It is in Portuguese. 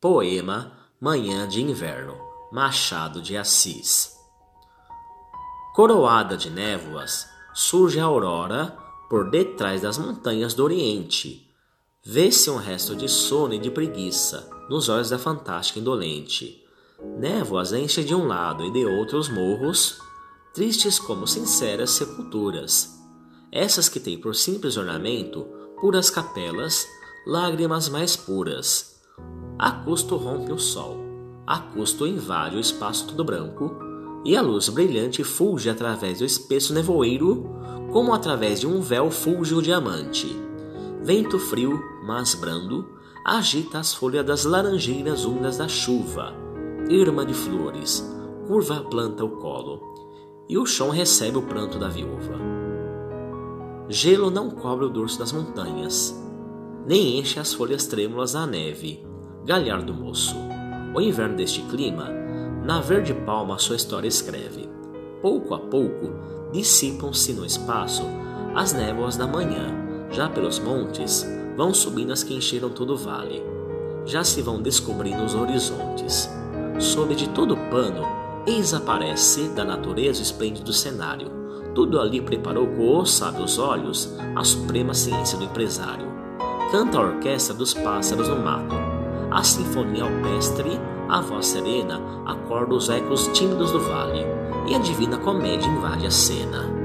Poema Manhã de Inverno, Machado de Assis. Coroada de névoas, surge a aurora por detrás das montanhas do Oriente. Vê-se um resto de sono e de preguiça nos olhos da fantástica indolente. Névoas enchem de um lado e de outro os morros, tristes como sinceras sepulturas. Essas que têm por simples ornamento puras capelas, lágrimas mais puras a custo rompe o sol, a custo invade o espaço todo branco, e a luz brilhante fulge através do espesso nevoeiro, como através de um véu fulge o diamante. Vento frio, mas brando, agita as folhas das laranjeiras úmidas da chuva, irma de flores, curva a planta o colo, e o chão recebe o pranto da viúva. Gelo não cobre o dorso das montanhas, nem enche as folhas trêmulas da neve, Galhardo Moço. O inverno deste clima, na verde palma sua história escreve. Pouco a pouco, dissipam-se no espaço as névoas da manhã, já pelos montes vão subindo as que encheram todo o vale. Já se vão descobrindo os horizontes. Sob de todo o pano, eis aparece da natureza o esplêndido cenário. Tudo ali preparou com os sábios olhos a suprema ciência do empresário. Canta a orquestra dos pássaros no mato, a sinfonia alpestre, a voz serena, acorda os ecos tímidos do vale, e a divina comédia invade a cena.